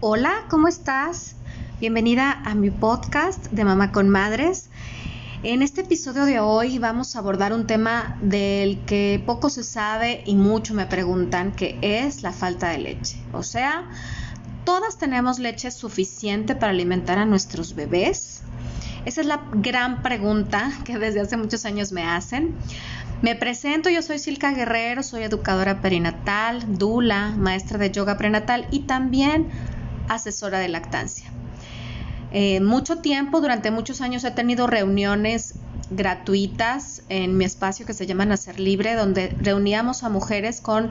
Hola, ¿cómo estás? Bienvenida a mi podcast de Mamá con Madres. En este episodio de hoy vamos a abordar un tema del que poco se sabe y mucho me preguntan, que es la falta de leche. O sea, todas tenemos leche suficiente para alimentar a nuestros bebés. Esa es la gran pregunta que desde hace muchos años me hacen. Me presento, yo soy Silka Guerrero, soy educadora perinatal, dula, maestra de yoga prenatal y también asesora de lactancia. Eh, mucho tiempo, durante muchos años he tenido reuniones gratuitas en mi espacio que se llama Nacer Libre, donde reuníamos a mujeres con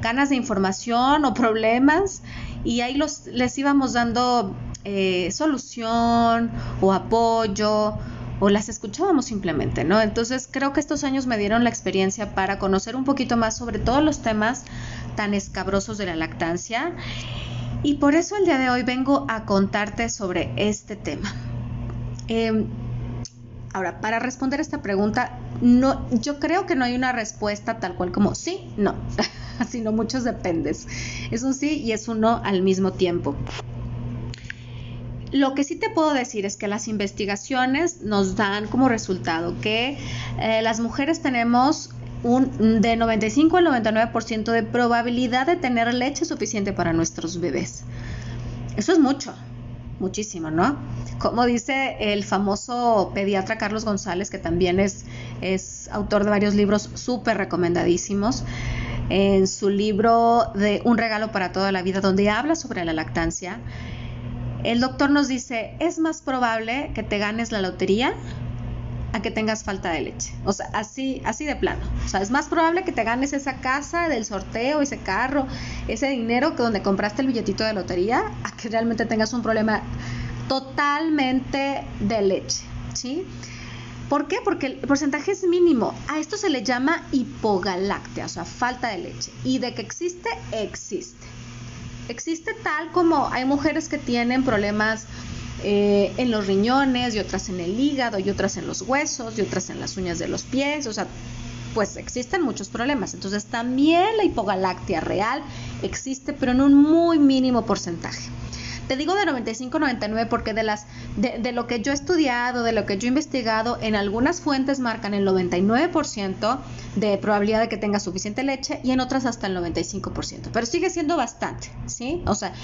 ganas de información o problemas y ahí les íbamos dando eh, solución o apoyo o las escuchábamos simplemente. Entonces creo que estos años me dieron la experiencia para conocer un poquito más sobre todos los temas tan escabrosos de la lactancia y por eso el día de hoy vengo a contarte sobre este tema. Em, ahora, para responder esta pregunta, no, yo creo que no hay una respuesta tal cual como sí, no, sino muchos dependes. Es un sí y es un no al mismo tiempo. Lo que sí te puedo decir es que las investigaciones nos dan como resultado que eh, las mujeres tenemos un de 95 al 99% de probabilidad de tener leche suficiente para nuestros bebés. Eso es mucho, muchísimo, ¿no? Como dice el famoso pediatra Carlos González, que también es, es autor de varios libros súper recomendadísimos, en su libro de Un regalo para toda la vida, donde habla sobre la lactancia, el doctor nos dice, es más probable que te ganes la lotería a que tengas falta de leche. O sea, así, así de plano. O sea, es más probable que te ganes esa casa del sorteo, ese carro, ese dinero que donde compraste el billetito de lotería, a que realmente tengas un problema totalmente de leche. ¿Sí? ¿Por qué? Porque el porcentaje es mínimo. A esto se le llama hipogaláctea, o sea, falta de leche. Y de que existe, existe. Existe tal como hay mujeres que tienen problemas eh, en los riñones y otras en el hígado y otras en los huesos y otras en las uñas de los pies, o sea, pues existen muchos problemas. Entonces también la hipogaláctea real existe, pero en un muy mínimo porcentaje. Te digo de 95-99 porque de, las, de, lo que yo he estudiado, de lo que yo he investigado, en algunas fuentes marcan el 99% de probabilidad de que tenga suficiente leche y en otras hasta el 95%. Pero sigue siendo bastante, ¿sí? O sea,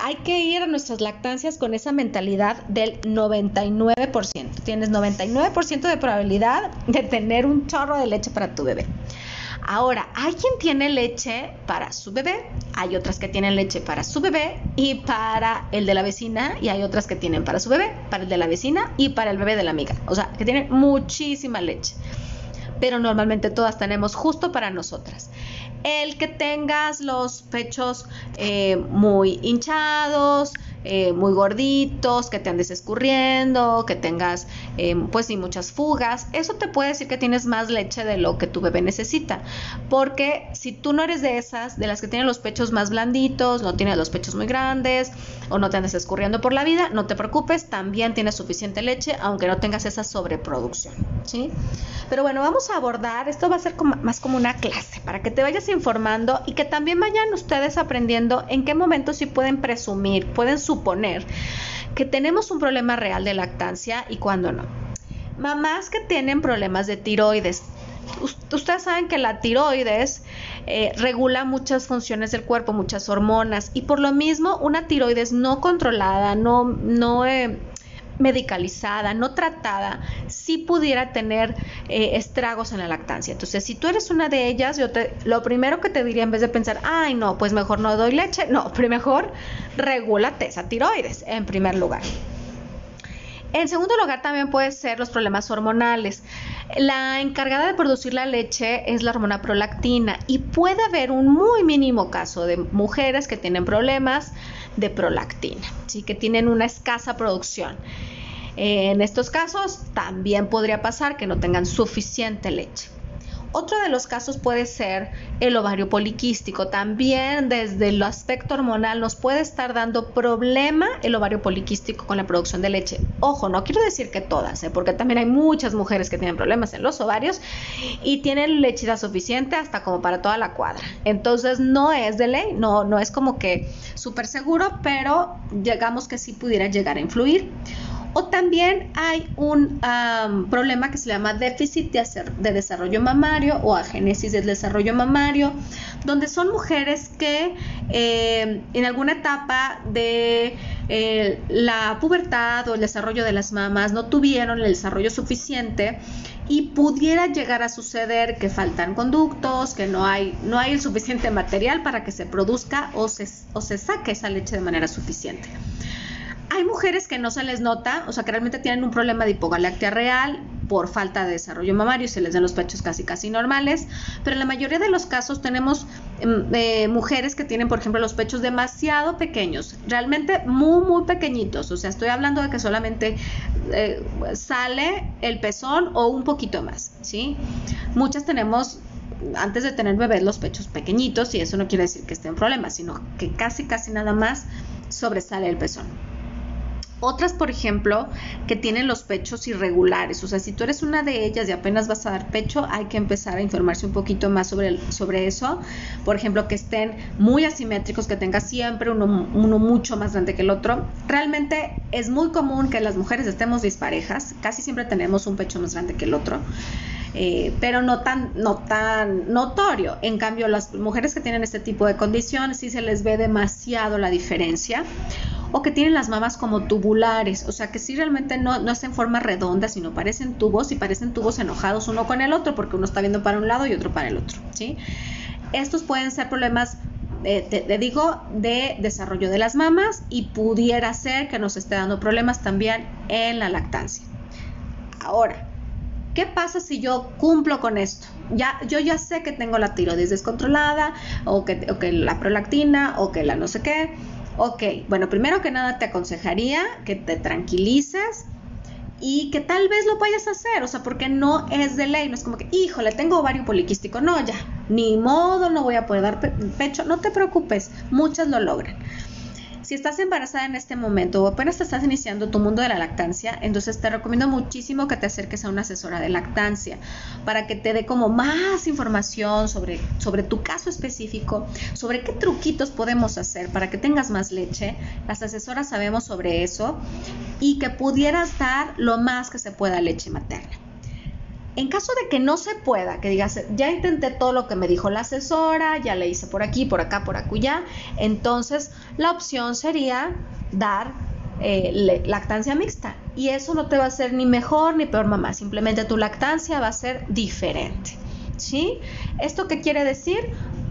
hay que ir a nuestras lactancias con esa mentalidad del 99%. Tienes 99% de probabilidad de tener un chorro de leche para tu bebé. Ahora, hay quien tiene leche para su bebé, hay otras que tienen leche para su bebé y para el de la vecina, y hay otras que tienen para su bebé, para el de la vecina y para el bebé de la amiga. O sea, que tienen muchísima leche. Pero normalmente todas tenemos justo para nosotras. El que tengas los pechos eh, muy hinchados, eh, muy gorditos, que te andes escurriendo, que tengas eh, pues sí muchas fugas, eso te puede decir que tienes más leche de lo que tu bebé necesita. Porque si tú no eres de esas, de las que tienen los pechos más blanditos, no tienes los pechos muy grandes o no te andes escurriendo por la vida, no te preocupes, también tienes suficiente leche, aunque no tengas esa sobreproducción, ¿sí? Pero bueno, vamos a abordar, esto va a ser más como una clase, para que te vayas informando y que también vayan ustedes aprendiendo en qué momento sí pueden presumir, pueden suponer que tenemos un problema real de lactancia y cuándo no. Mamás que tienen problemas de tiroides. Ustedes saben que la tiroides eh, regula muchas funciones del cuerpo, muchas hormonas, y por lo mismo una tiroides no controlada, no, no eh, medicalizada, no tratada, sí pudiera tener eh, estragos en la lactancia. Entonces, si tú eres una de ellas, yo te, lo primero que te diría en vez de pensar, ay, no, pues mejor no doy leche, no, mejor regúlate esa tiroides en primer lugar. En segundo lugar, también pueden ser los problemas hormonales. La encargada de producir la leche es la hormona prolactina y puede haber un muy mínimo caso de mujeres que tienen problemas de prolactina, ¿sí? que tienen una escasa producción. En estos casos también podría pasar que no tengan suficiente leche. Otro de los casos puede ser el ovario poliquístico. También desde el aspecto hormonal nos puede estar dando problema el ovario poliquístico con la producción de leche. Ojo, no quiero decir que todas, ¿eh? porque también hay muchas mujeres que tienen problemas en los ovarios y tienen lechita suficiente hasta como para toda la cuadra. Entonces no es de ley, no, no es como que súper seguro, pero llegamos que sí pudiera llegar a influir. O también hay un problema que se llama déficit de, desarrollo mamario o agénesis del desarrollo mamario, donde son mujeres que eh, en alguna etapa de eh, la pubertad o el desarrollo de las mamas no tuvieron el desarrollo suficiente y pudiera llegar a suceder que faltan conductos, que no hay, no hay el suficiente material para que se produzca o se, o se saque esa leche de manera suficiente. Hay mujeres que no se les nota, o sea, que realmente tienen un problema de hipogalactia real por falta de desarrollo mamario y se les den los pechos casi casi normales, pero en la mayoría de los casos tenemos em, eh, mujeres que tienen, por ejemplo, los pechos demasiado pequeños, realmente muy, muy pequeñitos, o sea, estoy hablando de que solamente eh, sale el pezón o un poquito más, ¿sí? Muchas tenemos antes de tener bebés los pechos pequeñitos y eso no quiere decir que esté en problemas, sino que casi casi nada más sobresale el pezón. Otras, por ejemplo, que tienen los pechos irregulares. O sea, si tú eres una de ellas y apenas vas a dar pecho, hay que empezar a informarse un poquito más sobre, sobre eso. Por ejemplo, que estén muy asimétricos, que tenga siempre uno, uno mucho más grande que el otro. Realmente es muy común que las mujeres estemos disparejas. Casi siempre tenemos un pecho más grande que el otro. Eh, pero no tan, no tan notorio. En cambio, las mujeres que tienen este tipo de condición sí se les ve demasiado la diferencia o que tienen las mamas como tubulares, o sea que sí realmente no, no es en forma redonda, sino parecen tubos y parecen tubos enojados uno con el otro, porque uno está viendo para un lado y otro para el otro, ¿sí? Estos pueden ser problemas eh, te, digo, de desarrollo de las mamas y pudiera ser que nos esté dando problemas también en la lactancia. Ahora, ¿qué pasa si yo cumplo con esto? Ya, yo ya sé que tengo la tiroides descontrolada, o que, o que la prolactina, o que la no sé qué, Ok, bueno, primero que nada te aconsejaría que te tranquilices y que tal vez lo vayas a hacer, o sea, porque no es de ley, no es como que, híjole, tengo ovario poliquístico, no, ya, ni modo, no voy a poder dar pecho, no te preocupes, muchas lo logran. Si estás embarazada en este momento o apenas estás iniciando tu mundo de la lactancia, entonces te recomiendo muchísimo que te acerques a una asesora de lactancia para que te dé como más información sobre, sobre tu caso específico, sobre qué truquitos podemos hacer para que tengas más leche. Las asesoras sabemos sobre eso y que pudieras dar lo más que se pueda leche materna. En caso de que no se pueda, que digas, ya intenté todo lo que me dijo la asesora, ya le hice por aquí, por acá, por acullá, entonces la opción sería dar eh, lactancia mixta. Y eso no te va a hacer ni mejor ni peor mamá, simplemente tu lactancia va a ser diferente. ¿Sí? ¿Esto qué quiere decir?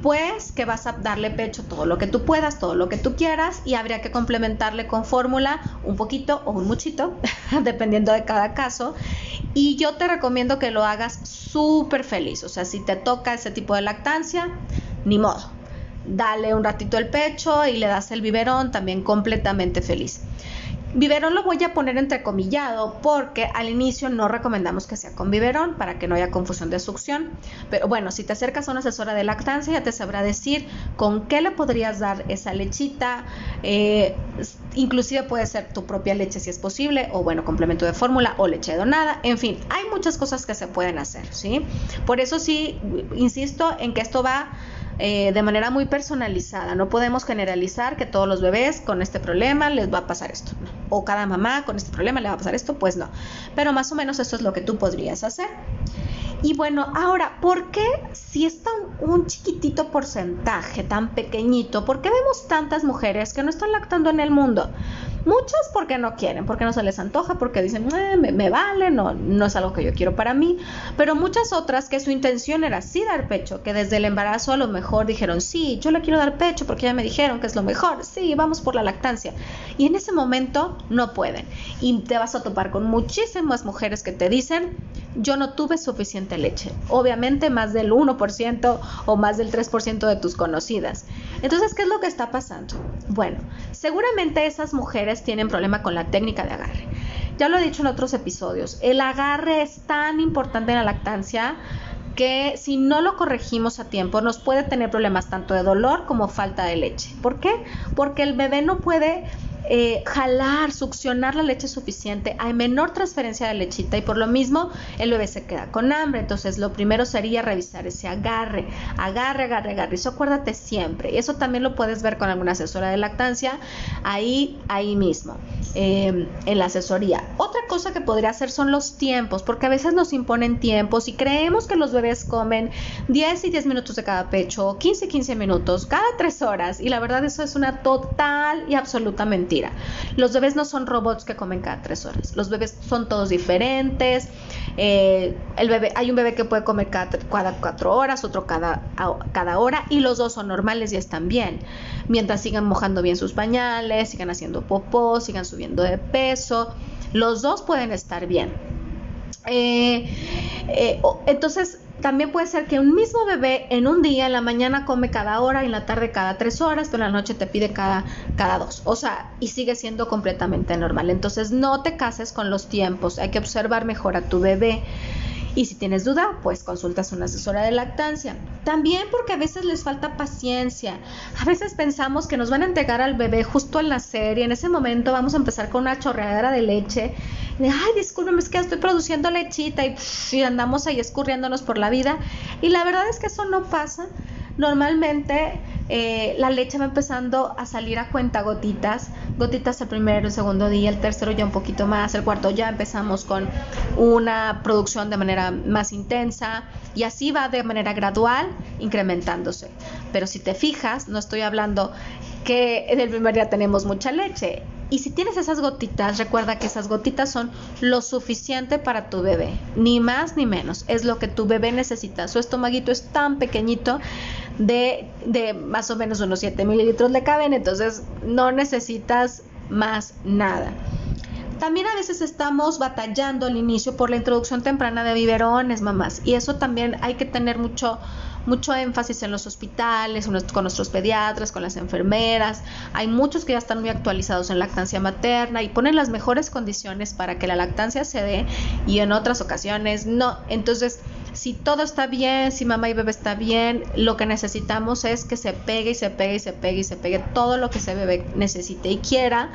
Pues que vas a darle pecho todo lo que tú puedas, todo lo que tú quieras y habría que complementarle con fórmula un poquito o un muchito, dependiendo de cada caso. Y yo te recomiendo que lo hagas súper feliz, o sea, si te toca ese tipo de lactancia, ni modo. Dale un ratito el pecho y le das el biberón también completamente feliz. Biberón lo voy a poner entrecomillado porque al inicio no recomendamos que sea con biberón para que no haya confusión de succión. Pero bueno, si te acercas a una asesora de lactancia ya te sabrá decir con qué le podrías dar esa lechita. Eh, inclusive puede ser tu propia leche si es posible o bueno, complemento de fórmula o leche donada. En fin, hay muchas cosas que se pueden hacer, ¿sí? Por eso sí, insisto en que esto va eh, de manera muy personalizada. No podemos generalizar que todos los bebés con este problema les va a pasar esto. O cada mamá con este problema le va a pasar esto, pues no. Pero más o menos eso es lo que tú podrías hacer. Y bueno, ahora, ¿por qué si es tan un chiquitito porcentaje, tan pequeñito, por qué vemos tantas mujeres que no están lactando en el mundo? Muchas porque no quieren, porque no se les antoja, porque dicen, eh, me, vale, no, no es algo que yo quiero para mí. Pero muchas otras que su intención era sí dar pecho, que desde el embarazo a lo mejor dijeron, sí, yo le quiero dar pecho porque ya me dijeron que es lo mejor, sí, vamos por la lactancia. Y en ese momento no pueden. Y te vas a topar con muchísimas mujeres que te dicen, yo no tuve suficiente leche. Obviamente más del 1% o más del 3% de tus conocidas. Entonces, ¿qué es lo que está pasando? Bueno, seguramente esas mujeres tienen problema con la técnica de agarre. Ya lo he dicho en otros episodios, el agarre es tan importante en la lactancia que si no lo corregimos a tiempo nos puede tener problemas tanto de dolor como falta de leche. ¿Por qué? Porque el bebé no puede eh, jalar, succionar la leche suficiente, hay menor transferencia de lechita y por lo mismo el bebé se queda con hambre. Entonces lo primero sería revisar ese agarre, agarre, agarre, agarre. Eso acuérdate siempre. Eso también lo puedes ver con alguna asesora de lactancia ahí, ahí mismo, em, en la asesoría. Otra cosa que podría hacer son los tiempos, porque a veces nos imponen tiempos y creemos que los bebés comen 10 y 10 minutos de cada pecho, 15 y 15 minutos, cada 3 horas. Y la verdad eso es una total y absolutamente los bebés no son robots que comen cada tres horas. Los bebés son todos diferentes. Eh, el bebé, hay un bebé que puede comer cada, cuatro horas, otro cada, cada hora, y los dos son normales y están bien. Mientras sigan mojando bien sus pañales, sigan haciendo popó, sigan subiendo de peso, los dos pueden estar bien. Eh, eh, entonces, también puede ser que un mismo bebé en un día, en la mañana come cada hora, en la tarde cada tres horas, pero en la noche te pide cada, cada dos. O sea, y sigue siendo completamente normal. Entonces no te cases con los tiempos, hay que observar mejor a tu bebé. Y si tienes duda, pues consultas a una asesora de lactancia. También porque a veces les falta paciencia. A veces pensamos que nos van a entregar al bebé justo al nacer y en ese momento vamos a empezar con una chorreadera de leche. Ay, discúlpeme, es que estoy produciendo lechita y, y andamos ahí escurriéndonos por la vida. Y la verdad es que eso no pasa. Normalmente eh, la leche va empezando a salir a cuenta gotitas, gotitas el primero, el segundo día, el tercero ya un poquito más, el cuarto ya empezamos con una producción de manera más intensa y así va de manera gradual incrementándose. Pero si te fijas, no estoy hablando que en el primer día tenemos mucha leche. Y si tienes esas gotitas, recuerda que esas gotitas son lo suficiente para tu bebé, ni más ni menos. Es lo que tu bebé necesita. Su estomaguito es tan pequeñito de, más o menos unos 7 mililitros le caben, entonces no necesitas más nada. También a veces estamos batallando al inicio por la introducción temprana de biberones, mamás, y eso también hay que tener mucho, mucho énfasis en los hospitales, con nuestros pediatras, con las enfermeras. Hay muchos que ya están muy actualizados en lactancia materna y ponen las mejores condiciones para que la lactancia se dé y en otras ocasiones no. Entonces, si todo está bien, si mamá y bebé está bien, lo que necesitamos es que se pegue y se pegue y se pegue y se pegue todo lo que ese bebé necesite y quiera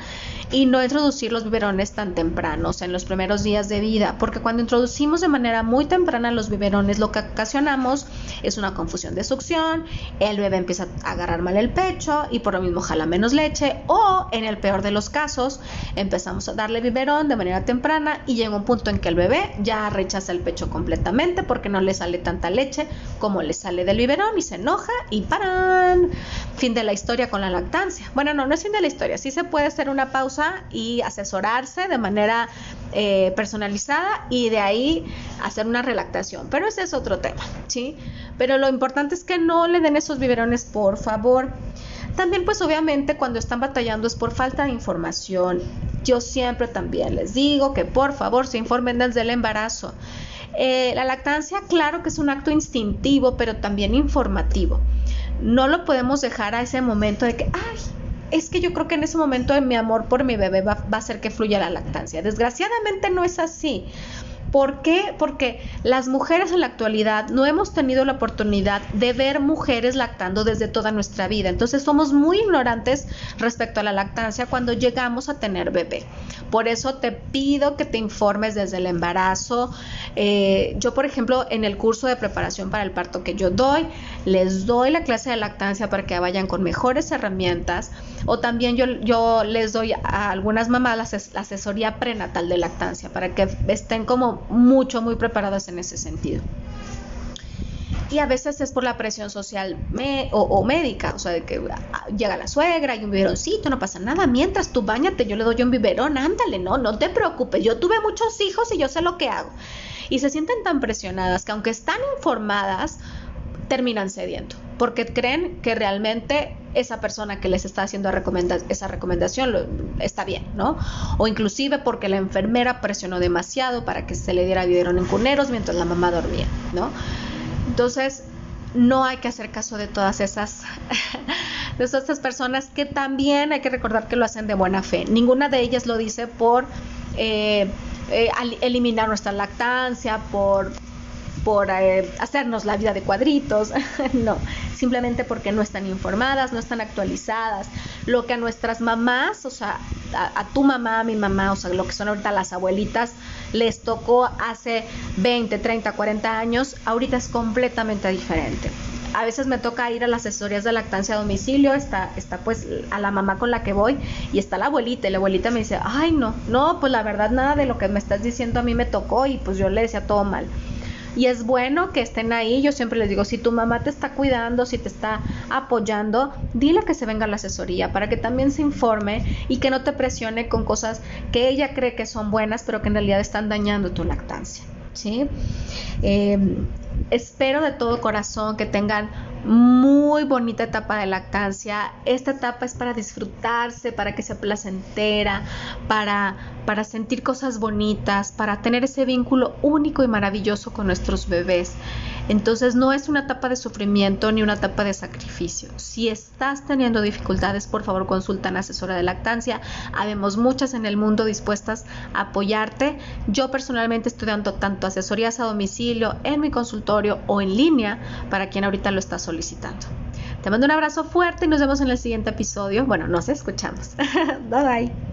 y no introducir los biberones tan tempranos en los primeros días de vida, porque cuando introducimos de manera muy temprana los biberones lo que ocasionamos es una confusión de succión, el bebé empieza a agarrar mal el pecho y por lo mismo jala menos leche o en el peor de los casos empezamos a darle biberón de manera temprana y llega un punto en que el bebé ya rechaza el pecho completamente porque no le sale tanta leche como le sale del biberón y se enoja y paran. Fin de la historia con la lactancia. Bueno, no, no es fin de la historia. Sí se puede hacer una pausa y asesorarse de manera eh, personalizada y de ahí hacer una relactación. Pero ese es otro tema, ¿sí? Pero lo importante es que no le den esos biberones, por favor. También pues obviamente cuando están batallando es por falta de información. Yo siempre también les digo que por favor se informen desde el embarazo. Eh, la lactancia, claro que es un acto instintivo, pero también informativo. No lo podemos dejar a ese momento de que, ay, es que yo creo que en ese momento mi amor por mi bebé va, va a hacer que fluya la lactancia. Desgraciadamente no es así. ¿Por qué? Porque las mujeres en la actualidad no hemos tenido la oportunidad de ver mujeres lactando desde toda nuestra vida. Entonces somos muy ignorantes respecto a la lactancia cuando llegamos a tener bebé. Por eso te pido que te informes desde el embarazo. Eh, yo, por ejemplo, en el curso de preparación para el parto que yo doy, les doy la clase de lactancia para que vayan con mejores herramientas. O también yo, les doy a algunas mamás la asesoría prenatal de lactancia para que estén como mucho, muy preparadas en ese sentido. Y a veces es por la presión social o, médica, o sea, de que ah, llega la suegra y un biberoncito, no pasa nada, mientras tú bañate, yo le doy un biberón, ándale, no, no te preocupes, yo tuve muchos hijos y yo sé lo que hago. Y se sienten tan presionadas que aunque están informadas, terminan cediendo, porque creen que realmente esa persona que les está haciendo esa recomendación está bien, ¿no? O inclusive porque la enfermera presionó demasiado para que se le diera biberón en cuneros mientras la mamá dormía, ¿no? Entonces, no hay que hacer caso de todas esas de esas personas que también hay que recordar que lo hacen de buena fe. Ninguna de ellas lo dice por eh, eh, eliminar nuestra lactancia, por por eh, hacernos la vida de cuadritos, no, simplemente porque no están informadas, no están actualizadas. Lo que a nuestras mamás, o sea, a, tu mamá, a mi mamá, o sea, lo que son ahorita las abuelitas, les tocó hace 20, 30, 40 años, ahorita es completamente diferente a veces me toca ir a las asesorías de lactancia a domicilio, está, está pues a la mamá con la que voy y está la abuelita y la abuelita me dice, ay no, no, pues la verdad nada de lo que me estás diciendo a mí me tocó y pues yo le decía todo mal. Y es bueno que estén ahí. Yo siempre les digo, si tu mamá te está cuidando, si te está apoyando, dile que se venga a la asesoría para que también se informe y que no te presione con cosas que ella cree que son buenas, pero que en realidad están dañando tu lactancia. ¿sí? Em, espero de todo corazón que tengan muy bonita etapa de lactancia. Esta etapa es para disfrutarse, para que sea placentera, para, para sentir cosas bonitas, para tener ese vínculo único y maravilloso con nuestros bebés. Entonces no es una etapa de sufrimiento ni una etapa de sacrificio. Si estás teniendo dificultades, por favor consulta a una asesora de lactancia. Habemos muchas en el mundo dispuestas a apoyarte. Yo personalmente estoy dando tanto asesorías a domicilio, en mi consultorio o en línea para quien ahorita lo está solicitando. Te mando un abrazo fuerte y nos vemos en el siguiente episodio. Bueno, nos escuchamos. bye bye.